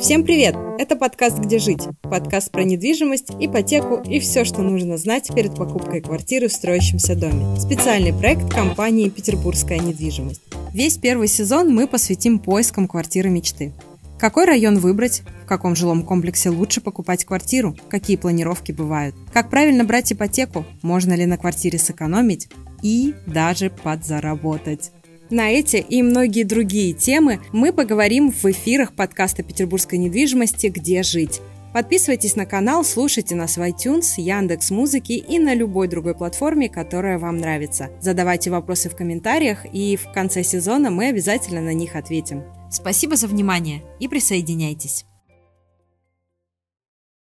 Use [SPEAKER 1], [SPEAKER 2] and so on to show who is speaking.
[SPEAKER 1] Всем привет! Это подкаст «Где жить?» Подкаст про недвижимость, ипотеку и все, что нужно знать перед покупкой квартиры в строящемся доме. Специальный проект компании «Петербургская недвижимость». Весь первый сезон мы посвятим поискам квартиры мечты. Какой район выбрать? В каком жилом комплексе лучше покупать квартиру? Какие планировки бывают? Как правильно брать ипотеку? Можно ли на квартире сэкономить? И даже подзаработать. На эти и многие другие темы мы поговорим в эфирах подкаста петербургской недвижимости «Где жить?». Подписывайтесь на канал, слушайте нас в iTunes, Яндекс Музыки и на любой другой платформе, которая вам нравится. Задавайте вопросы в комментариях, и в конце сезона мы обязательно на них ответим. Спасибо за внимание и присоединяйтесь.